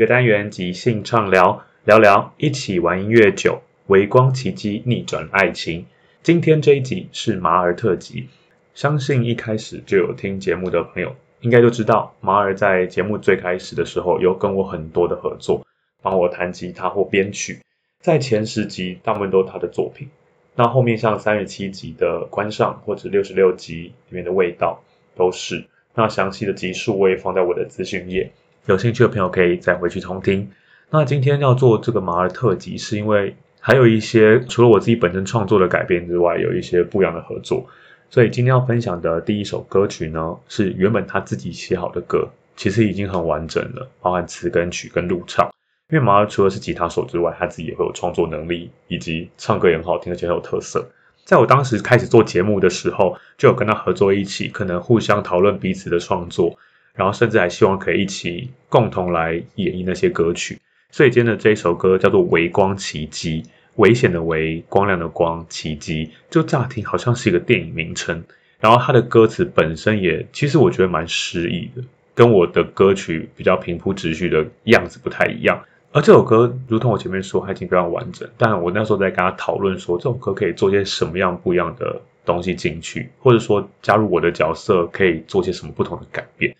个单元即兴畅聊，聊聊一起玩音乐酒，微光奇迹逆转爱情。今天这一集是马儿特辑，相信一开始就有听节目的朋友应该都知道，马儿在节目最开始的时候有跟我很多的合作，帮我弹吉他或编曲，在前十集大部分都是他的作品，那后面像三十七集的观赏或者六十六集里面的味道都是，那详细的集数我也放在我的资讯页。有兴趣的朋友可以再回去重听。那今天要做这个马儿特辑，是因为还有一些除了我自己本身创作的改编之外，有一些不一样的合作。所以今天要分享的第一首歌曲呢，是原本他自己写好的歌，其实已经很完整了，包含词跟曲跟录唱。因为马儿除了是吉他手之外，他自己也会有创作能力，以及唱歌也很好听，而且很有特色。在我当时开始做节目的时候，就有跟他合作一起，可能互相讨论彼此的创作。然后甚至还希望可以一起共同来演绎那些歌曲，所以今天的这一首歌叫做《微光奇迹》，危险的微，光亮的光，奇迹，就乍听好像是一个电影名称。然后它的歌词本身也，其实我觉得蛮诗意的，跟我的歌曲比较平铺直叙的样子不太一样。而这首歌，如同我前面说，它已经非常完整。但我那时候在跟他讨论说，这首歌可以做些什么样不一样的东西进去，或者说加入我的角色，可以做些什么不同的改变。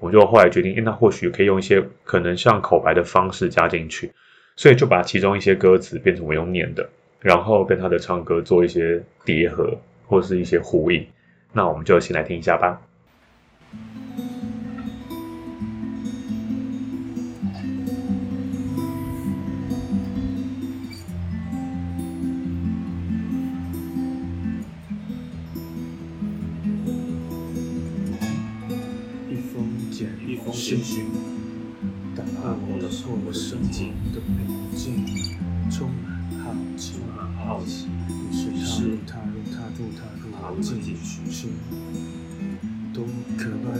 我就后来决定，那或许可以用一些可能像口白的方式加进去，所以就把其中一些歌词变成我用念的，然后跟他的唱歌做一些叠合或是一些呼应。那我们就先来听一下吧。了所有生命的平静，充满好奇，充满好奇，于是踏入踏入踏入踏入进去，多可怕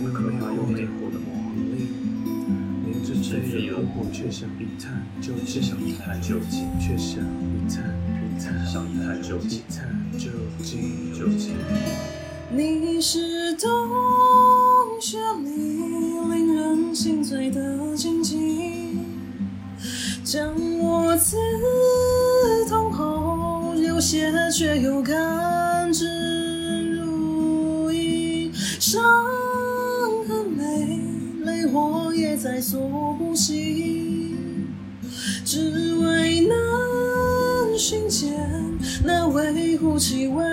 又魅惑的魔力，连着追忆过后，却想一探究竟，却想一探究竟，却想一探一探，想一探究竟，一探究竟究竟，你是洞穴里。令人心醉的静静，将我刺痛后流血，却又甘之如饴。伤痕累累，我也在所不惜，只为能寻见那微乎其微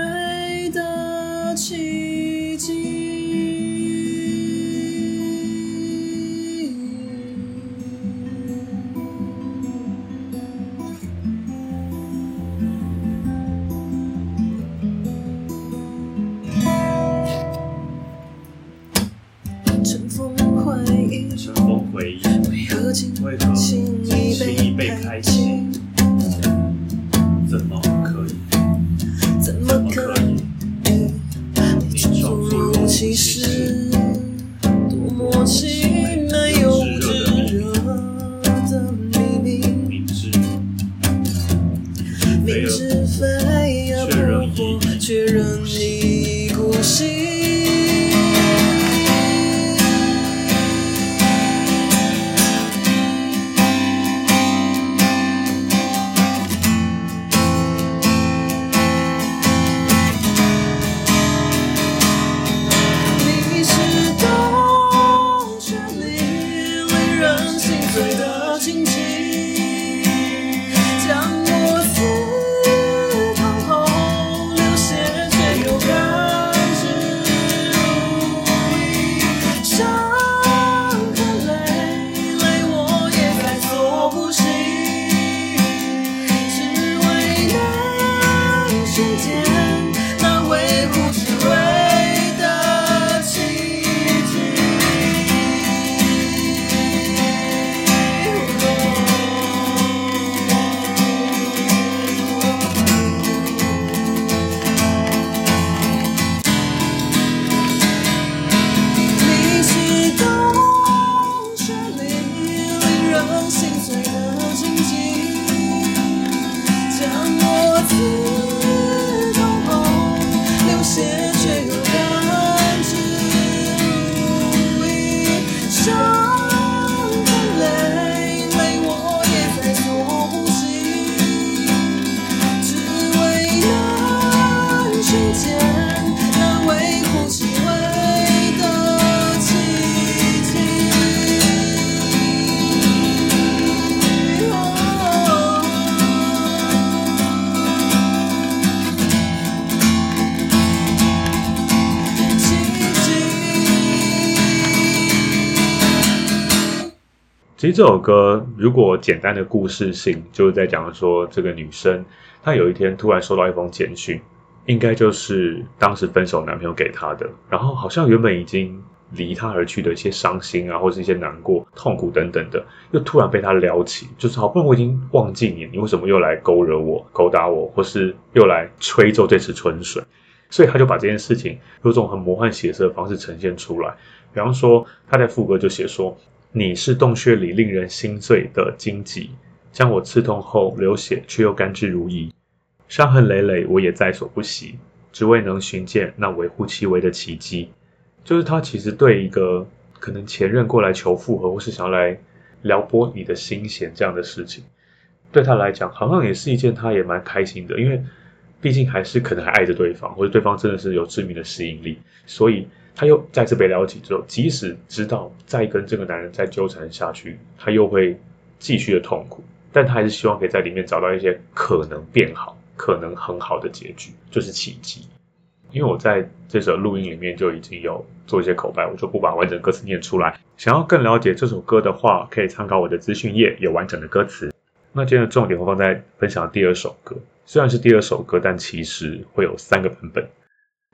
其实这首歌如果简单的故事性，就是在讲说这个女生她有一天突然收到一封简讯，应该就是当时分手男朋友给她的，然后好像原本已经离她而去的一些伤心啊，或是一些难过、痛苦等等的，又突然被他撩起，就是好不容易我已经忘记你，你为什么又来勾惹我、勾搭我，或是又来吹皱这池春水？所以他就把这件事情用这种很魔幻写实的方式呈现出来，比方说他在副歌就写说。你是洞穴里令人心碎的荆棘，将我刺痛后流血，却又甘之如饴。伤痕累累，我也在所不惜，只为能寻见那微乎其微的奇迹。就是他其实对一个可能前任过来求复合，或是想要来撩拨你的心弦这样的事情，对他来讲，好像也是一件他也蛮开心的，因为毕竟还是可能还爱着对方，或者对方真的是有致命的吸引力，所以。他又再次被撩起之后，即使知道再跟这个男人再纠缠下去，他又会继续的痛苦，但他还是希望可以在里面找到一些可能变好、可能很好的结局，就是奇迹。因为我在这首录音里面就已经有做一些口白，我就不把完整歌词念出来。想要更了解这首歌的话，可以参考我的资讯页，有完整的歌词。那今天的重点会放在分享第二首歌，虽然是第二首歌，但其实会有三个版本。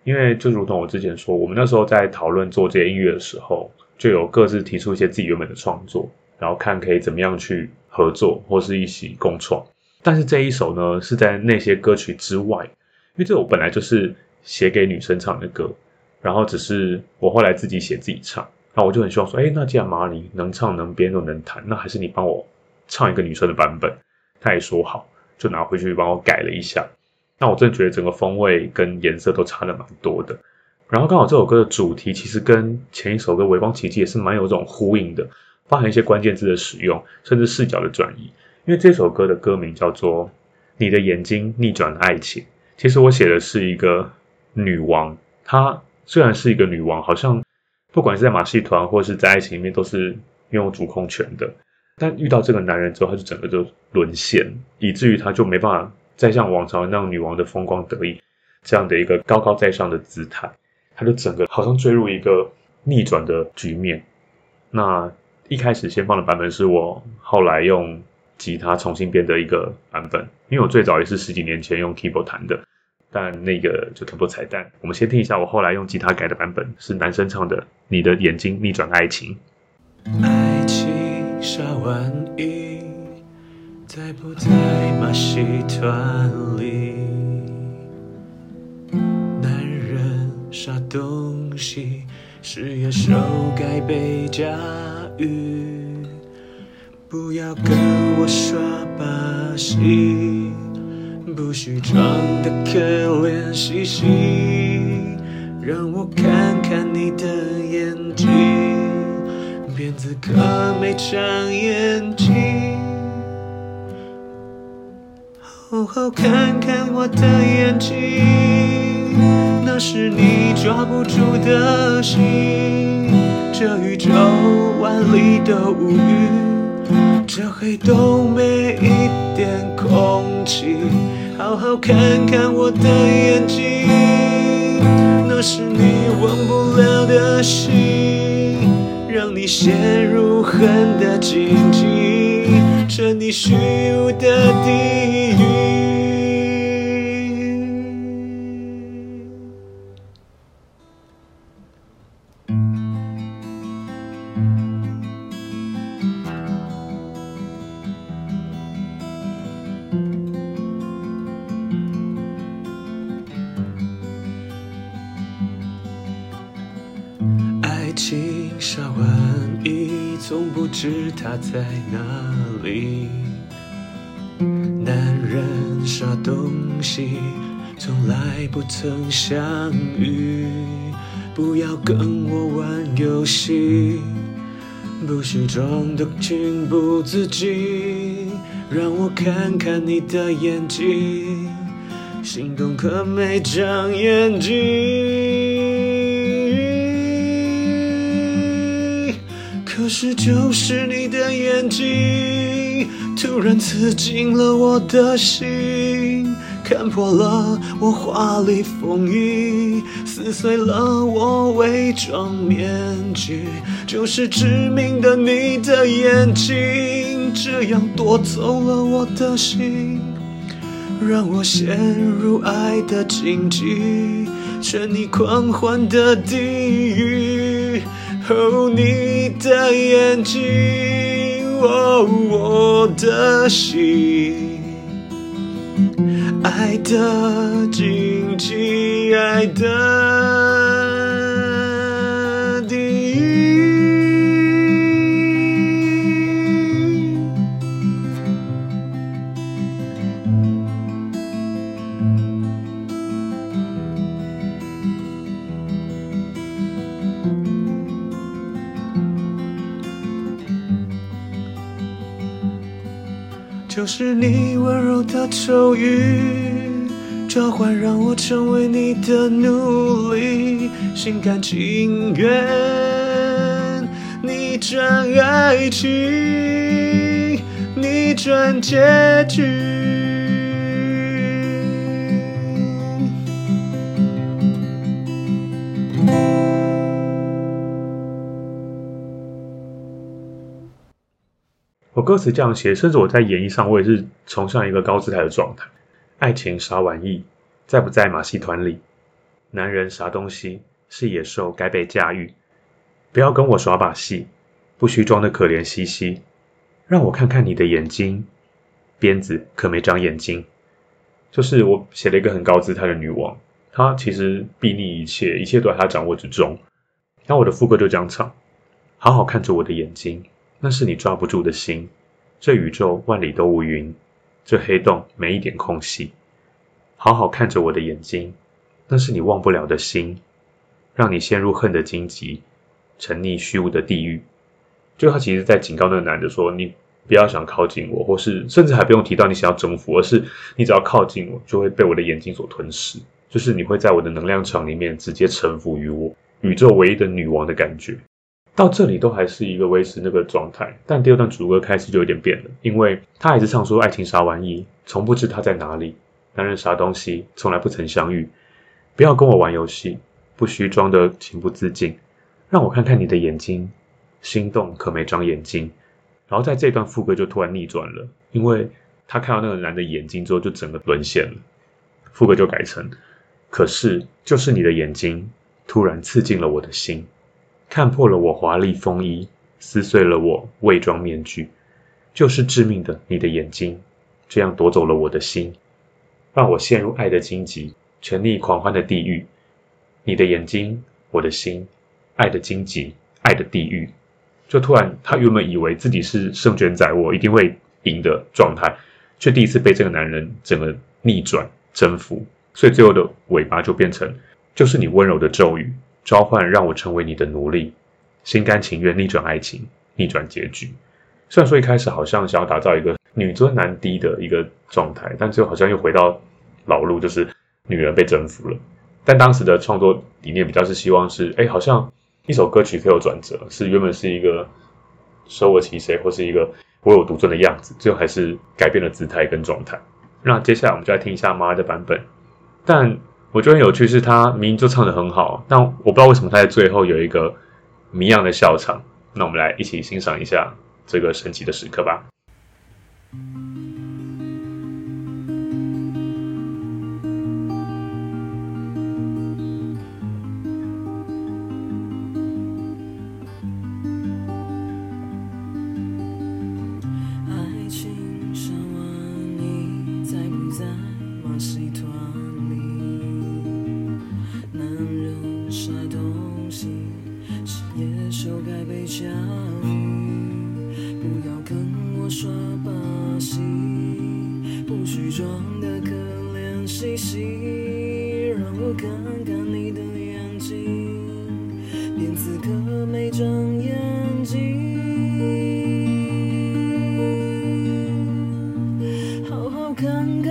因为就如同我之前说，我们那时候在讨论做这些音乐的时候，就有各自提出一些自己原本的创作，然后看可以怎么样去合作或是一起共创。但是这一首呢，是在那些歌曲之外，因为这首本来就是写给女生唱的歌，然后只是我后来自己写自己唱，那我就很希望说，哎，那既然马里能唱能编又能弹，那还是你帮我唱一个女生的版本。他也说好，就拿回去帮我改了一下。那我真的觉得整个风味跟颜色都差的蛮多的，然后刚好这首歌的主题其实跟前一首歌《微光奇迹》也是蛮有这种呼应的，包含一些关键字的使用，甚至视角的转移。因为这首歌的歌名叫做《你的眼睛逆转爱情》，其实我写的是一个女王，她虽然是一个女王，好像不管是在马戏团或是在爱情里面都是拥有主控权的，但遇到这个男人之后，她就整个就沦陷，以至于她就没办法。再像往常那样女王的风光得意，这样的一个高高在上的姿态，他就整个好像坠入一个逆转的局面。那一开始先放的版本是我后来用吉他重新编的一个版本，因为我最早也是十几年前用 keyboard 弹的，但那个就特别彩蛋。我们先听一下我后来用吉他改的版本，是男生唱的《你的眼睛逆转爱情》。爱情杀完意，在不在马戏团里？男人杀东西是野兽该被驾驭，不要跟我耍把戏，不需装得可怜兮兮，让我看看你的眼睛，辫子可没长眼睛，好好看看我的眼睛，那是你抓不住的心，这宇宙万里的无云，这黑洞没一点空气。好好看看我的眼睛，那是你忘不了的心，让你陷入恨的荆棘，这你虚无的地狱。知他在哪里。男人杀东西，从来不曾相遇。不要跟我玩游戏，不许装得情不自禁。让我看看你的眼睛，心动可没长眼睛。是就是你的眼睛，突然刺进了我的心，看破了我华丽风衣，撕碎了我伪装面具，就是致命的你的眼睛，这样夺走了我的心，让我陷入爱的荆棘，沉溺狂欢的地狱。哦，你的眼睛，哦，我的心，爱的紧紧，爱的。就是你温柔的咒语，召唤让我成为你的奴隶，心甘情愿逆转爱情，逆转结局。歌词这样写，甚至我在演绎上，我也是崇尚一个高姿态的状态。爱情啥玩意，在不在马戏团里？男人啥东西，是野兽该被驾驭。不要跟我耍把戏，不需装得可怜兮兮。让我看看你的眼睛，鞭子可没长眼睛。就是我写了一个很高姿态的女王，她其实睥睨一切，一切都在她掌握之中。那我的副歌就这样唱：好好看着我的眼睛。那是你抓不住的心，这宇宙万里都无云，这黑洞没一点空隙。好好看着我的眼睛，那是你忘不了的心，让你陷入恨的荆棘，沉溺虚无的地狱。就他其实在警告那个男的说：“你不要想靠近我，或是甚至还不用提到你想要征服，而是你只要靠近我，就会被我的眼睛所吞噬，就是你会在我的能量场里面直接臣服于我，宇宙唯一的女王的感觉。”到这里都还是一个维持那个状态，但第二段主歌开始就有点变了，因为他还是唱说爱情啥玩意，从不知他在哪里。男人啥东西，从来不曾相遇。不要跟我玩游戏，不需装得情不自禁。让我看看你的眼睛，心动可没长眼睛。然后在这段副歌就突然逆转了，因为他看到那个男的眼睛之后，就整个沦陷了。副歌就改成：可是就是你的眼睛，突然刺进了我的心。看破了我华丽风衣，撕碎了我伪装面具，就是致命的你的眼睛，这样夺走了我的心，让我陷入爱的荆棘，全力狂欢的地狱。你的眼睛，我的心，爱的荆棘，爱的地狱。就突然，他原本以为自己是胜券在握，一定会赢的状态，却第一次被这个男人整个逆转征服，所以最后的尾巴就变成，就是你温柔的咒语，召唤让我成为你的奴隶，心甘情愿逆转爱情，逆转结局。虽然说一开始好像想要打造一个女尊男低的一个状态，但最后好像又回到老路，就是女人被征服了。但当时的创作理念比较是希望是，哎，好像。一首歌曲可以有转折，是原本是一个舍我其谁，或是一个唯我独尊的样子，最后还是改变了姿态跟状态。那接下来我们就来听一下妈的版本。但我觉得很有趣，是他明明就唱得很好，但我不知道为什么他在最后有一个谜样的笑场。那我们来一起欣赏一下这个神奇的时刻吧。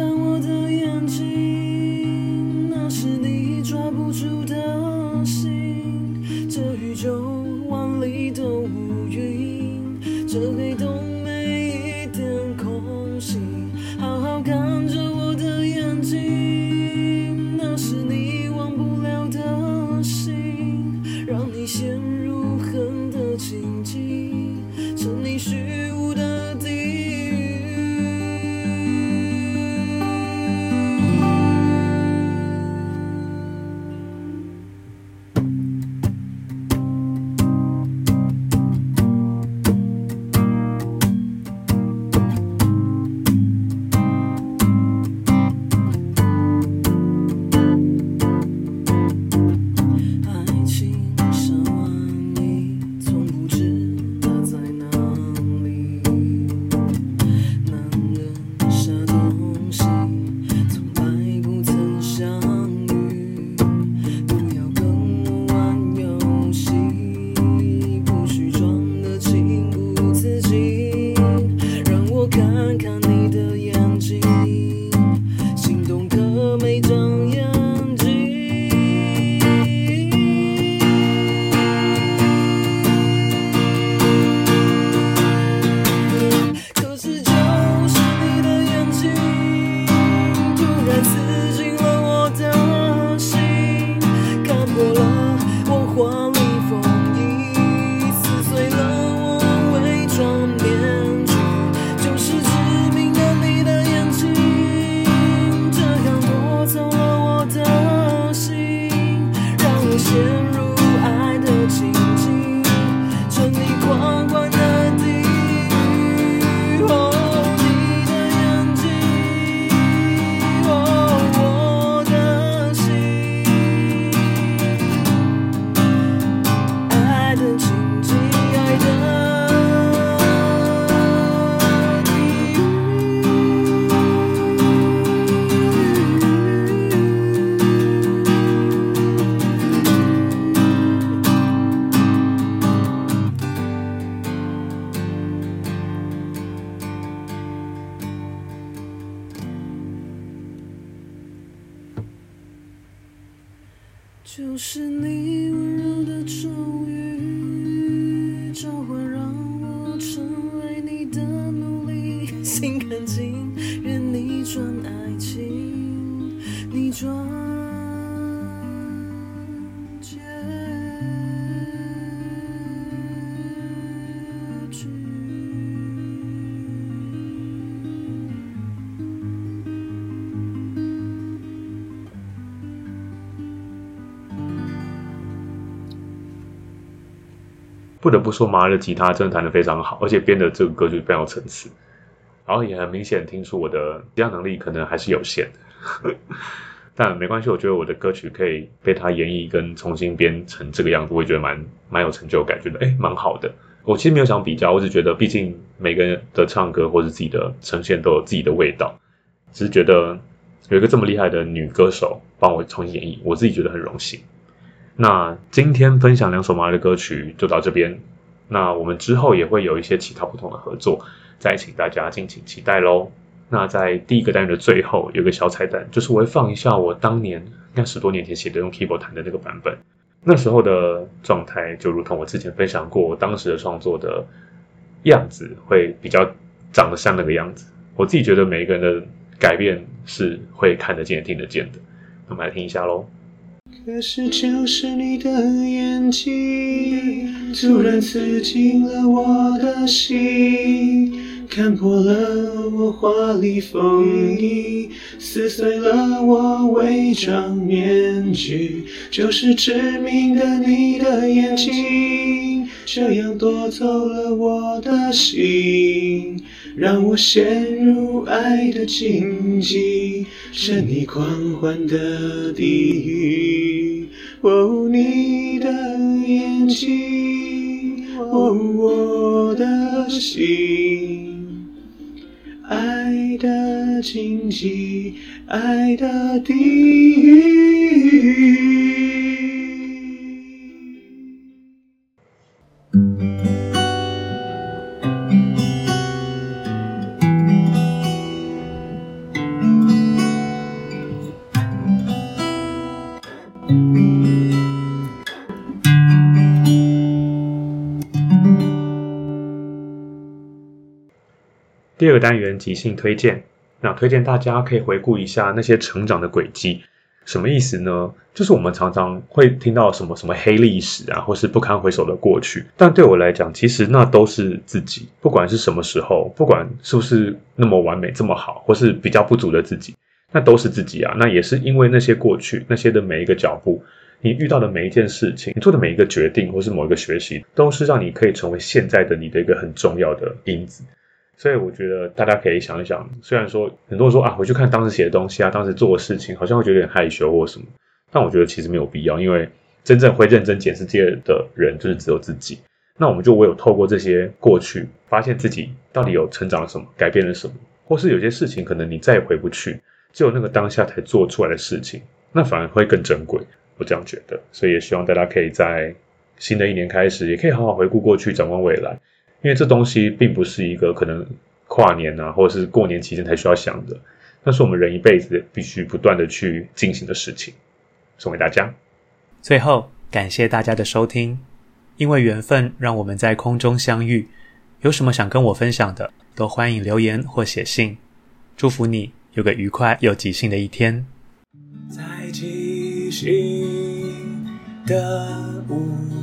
看我的眼睛。就是你温柔的咒语，不得不说，马儿的吉他真的弹得非常好，而且编的这个歌曲非常有层次。然后也很明显听出我的吉他能力可能还是有限，但没关系，我觉得我的歌曲可以被他演绎跟重新编成这个样子，我也觉得蛮蛮有成就感，觉得诶蛮好的。我其实没有想比较，我只觉得毕竟每个人的唱歌或者自己的呈现都有自己的味道，只是觉得有一个这么厉害的女歌手帮我重新演绎，我自己觉得很荣幸。那今天分享两首马儿的歌曲就到这边，那我们之后也会有一些其他不同的合作，再请大家敬请期待喽。那在第一个单元的最后有个小彩蛋，就是我会放一下我当年应该十多年前写的用 keyboard 弹的那个版本。那时候的状态就如同我之前分享过，我当时的创作的样子会比较长得像那个样子。我自己觉得每一个人的改变是会看得见、听得见的。那我们来听一下喽。可是就是你的眼睛，突然刺进了我的心。看破了我华丽风衣，撕碎了我伪装面具，就是致命的你的眼睛，这样夺走了我的心，让我陷入爱的荆棘，是你狂欢的地狱。哦，你的眼睛，哦，我的心。爱的荆棘，爱的地狱。第二个单元即兴推荐，那推荐大家可以回顾一下那些成长的轨迹，什么意思呢？就是我们常常会听到什么什么黑历史啊，或是不堪回首的过去，但对我来讲，其实那都是自己，不管是什么时候，不管是不是那么完美这么好，或是比较不足的自己，那都是自己啊。那也是因为那些过去，那些的每一个脚步，你遇到的每一件事情，你做的每一个决定，或是某一个学习，都是让你可以成为现在的你的一个很重要的因子。所以我觉得大家可以想一想，虽然说很多人说啊，回去看当时写的东西啊，当时做的事情，好像会觉得有点害羞或什么，但我觉得其实没有必要，因为真正会认真检视自己的人，就是只有自己。那我们就唯有透过这些过去，发现自己到底有成长了什么，改变了什么，或是有些事情可能你再也回不去，只有那个当下才做出来的事情，那反而会更珍贵。我这样觉得，所以也希望大家可以在新的一年开始，也可以好好回顾过去，展望未来。因为这东西并不是一个可能跨年啊，或者是过年期间才需要想的，那是我们人一辈子必须不断的去进行的事情。送给大家。最后，感谢大家的收听，因为缘分让我们在空中相遇。有什么想跟我分享的，都欢迎留言或写信。祝福你有个愉快又即兴的一天。在即兴的舞。